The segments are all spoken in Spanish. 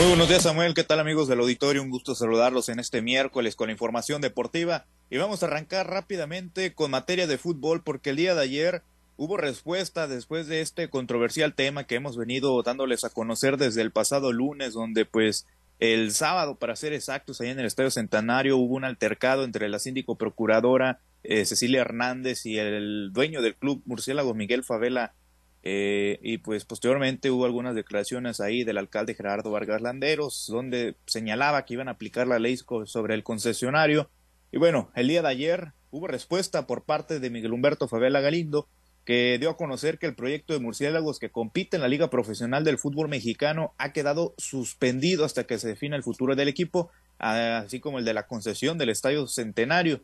Muy buenos días Samuel, ¿qué tal amigos del auditorio? Un gusto saludarlos en este miércoles con la información deportiva y vamos a arrancar rápidamente con materia de fútbol porque el día de ayer hubo respuesta después de este controversial tema que hemos venido dándoles a conocer desde el pasado lunes donde pues el sábado, para ser exactos, ahí en el Estadio Centenario hubo un altercado entre la síndico procuradora eh, Cecilia Hernández y el dueño del club Murciélago Miguel Favela eh, y pues posteriormente hubo algunas declaraciones ahí del alcalde Gerardo Vargas Landeros, donde señalaba que iban a aplicar la ley sobre el concesionario. Y bueno, el día de ayer hubo respuesta por parte de Miguel Humberto Favela Galindo, que dio a conocer que el proyecto de murciélagos que compite en la Liga Profesional del Fútbol Mexicano ha quedado suspendido hasta que se defina el futuro del equipo, así como el de la concesión del Estadio Centenario.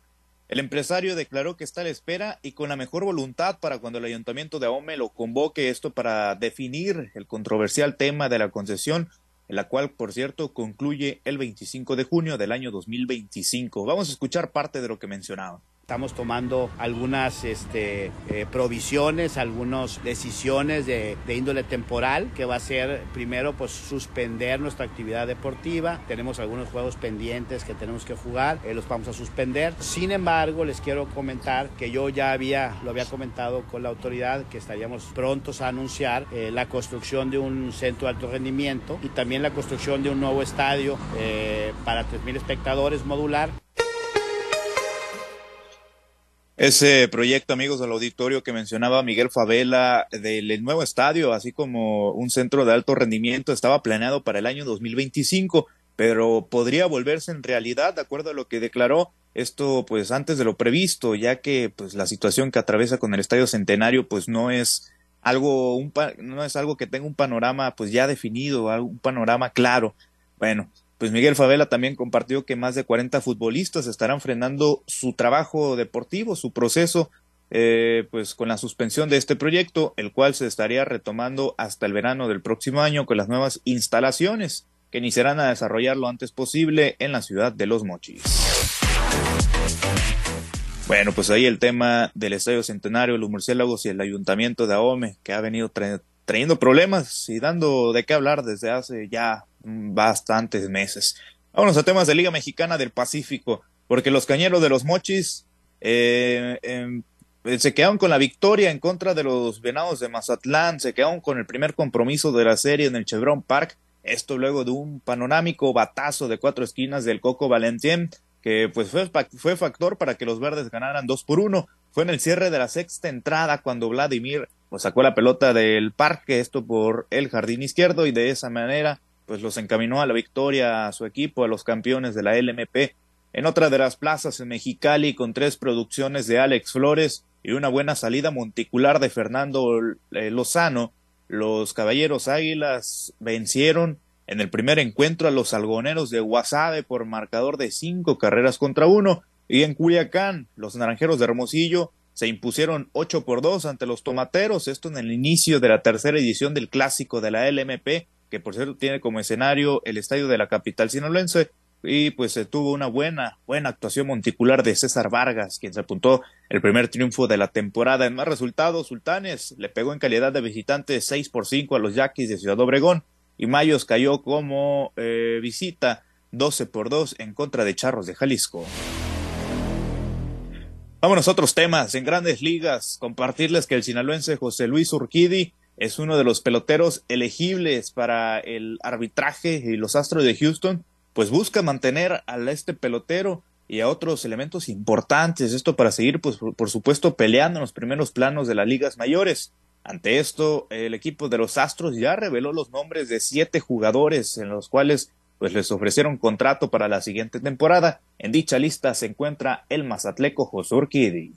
El empresario declaró que está a la espera y con la mejor voluntad para cuando el ayuntamiento de Ahome lo convoque esto para definir el controversial tema de la concesión, la cual, por cierto, concluye el 25 de junio del año 2025. Vamos a escuchar parte de lo que mencionaba. Estamos tomando algunas este, eh, provisiones, algunas decisiones de, índole temporal, que va a ser primero pues suspender nuestra actividad deportiva. Tenemos algunos juegos pendientes que tenemos que jugar, eh, los vamos a suspender. Sin embargo, les quiero comentar que yo ya había, lo había comentado con la autoridad, que estaríamos prontos a anunciar eh, la construcción de un centro de alto rendimiento y también la construcción de un nuevo estadio para 3.000 espectadores modular. Ese proyecto, amigos del auditorio, que mencionaba Miguel Favela del nuevo estadio, así como un centro de alto rendimiento, estaba planeado para el año 2025, pero podría volverse en realidad, de acuerdo a lo que declaró esto, pues antes de lo previsto, ya que pues la situación que atraviesa con el Estadio Centenario, pues no es algo, un, no es algo que tenga un panorama pues ya definido, un panorama claro. Bueno, pues Miguel Favela también compartió que más de 40 futbolistas estarán frenando su trabajo deportivo, su proceso, eh, pues con la suspensión de este proyecto, el cual se estaría retomando hasta el verano del próximo año con las nuevas instalaciones que iniciarán a desarrollar lo antes posible en la ciudad de Los Mochis. Bueno, pues ahí el tema del Estadio Centenario, los murciélagos y el Ayuntamiento de Ahome, que ha venido trayendo problemas y dando de qué hablar desde hace ya bastantes meses. Vámonos a temas de Liga Mexicana del Pacífico, porque los cañeros de los Mochis eh, em, se quedaron con la victoria en contra de los Venados de Mazatlán, se quedaron con el primer compromiso de la serie en el Chevron Park, esto luego de un panorámico batazo de cuatro esquinas del Coco Valentien, que pues fue, fue factor para que los verdes ganaran dos por uno. Fue en el cierre de la sexta entrada cuando Vladimir pues, sacó la pelota del parque, esto por el jardín izquierdo, y de esa manera pues los encaminó a la victoria a su equipo, a los campeones de la LMP. En otra de las plazas en Mexicali, con tres producciones de Alex Flores y una buena salida monticular de Fernando eh, Lozano, los Caballeros Águilas vencieron en el primer encuentro a los algoneros de Guasave por marcador de cinco carreras contra uno, y en Culiacán, los Naranjeros de Hermosillo se impusieron ocho por dos ante los Tomateros, esto en el inicio de la tercera edición del clásico de la LMP, que por cierto tiene como escenario el estadio de la capital sinaloense, y pues se tuvo una buena, buena actuación monticular de César Vargas, quien se apuntó el primer triunfo de la temporada. En más resultados, Sultanes le pegó en calidad de visitante 6 por 5 a los Yaquis de Ciudad Obregón, y Mayos cayó como eh, visita 12 por 2 en contra de Charros de Jalisco. Vámonos a otros temas. En grandes ligas, compartirles que el sinaloense José Luis Urquidi es uno de los peloteros elegibles para el arbitraje y los Astros de Houston, pues busca mantener a este pelotero y a otros elementos importantes, esto para seguir, pues por, supuesto, peleando en los primeros planos de las ligas mayores. Ante esto, el equipo de los Astros ya reveló los nombres de siete jugadores en los cuales pues les ofrecieron contrato para la siguiente temporada. En dicha lista se encuentra el mazatleco José Urquidi.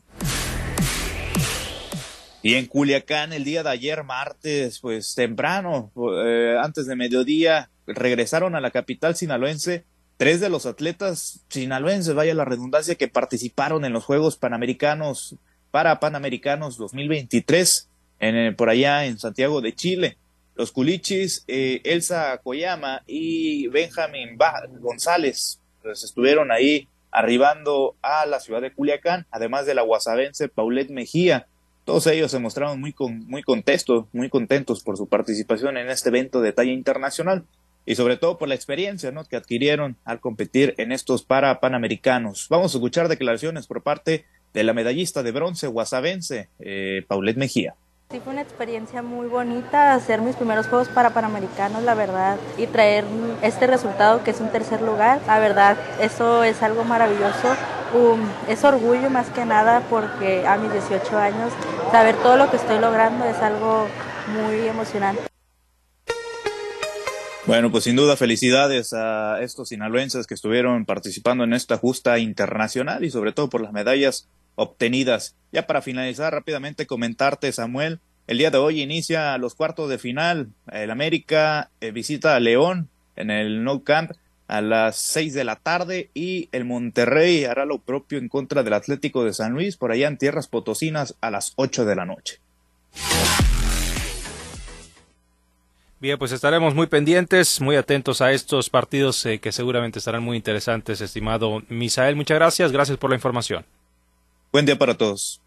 Y en Culiacán el día de ayer, martes, pues temprano, eh, antes de mediodía, regresaron a la capital sinaloense tres de los atletas sinaloenses, vaya la redundancia, que participaron en los Juegos Panamericanos para Panamericanos 2023 en, eh, por allá en Santiago de Chile. Los culichis, eh, Elsa Koyama y Benjamín González, pues estuvieron ahí arribando a la ciudad de Culiacán, además de la guasavense Paulette Mejía, todos ellos se mostraron muy, muy contentos, muy contentos por su participación en este evento de talla internacional. y sobre todo por la experiencia ¿no? que adquirieron al competir en estos para panamericanos. Vamos a escuchar declaraciones por parte de la medallista de bronce guasavense, eh, Paulette Mejía. Sí, fue una experiencia muy bonita hacer mis primeros Juegos para Panamericanos, la verdad, y traer este resultado que es un tercer lugar. La verdad, eso es algo maravilloso. Um, es orgullo más que nada porque a mis 18 años saber todo lo que estoy logrando es algo muy emocionante. Bueno, pues sin duda felicidades a estos sinaloenses que estuvieron participando en esta justa internacional y sobre todo por las medallas obtenidas. Ya para finalizar rápidamente comentarte, Samuel, el día de hoy inicia los cuartos de final. El América eh, visita a León en el No Camp a las seis de la tarde y el Monterrey hará lo propio en contra del Atlético de San Luis por allá en Tierras Potosinas a las ocho de la noche. Bien, pues estaremos muy pendientes, muy atentos a estos partidos eh, que seguramente estarán muy interesantes, estimado Misael. Muchas gracias, gracias por la información. Buen día para todos.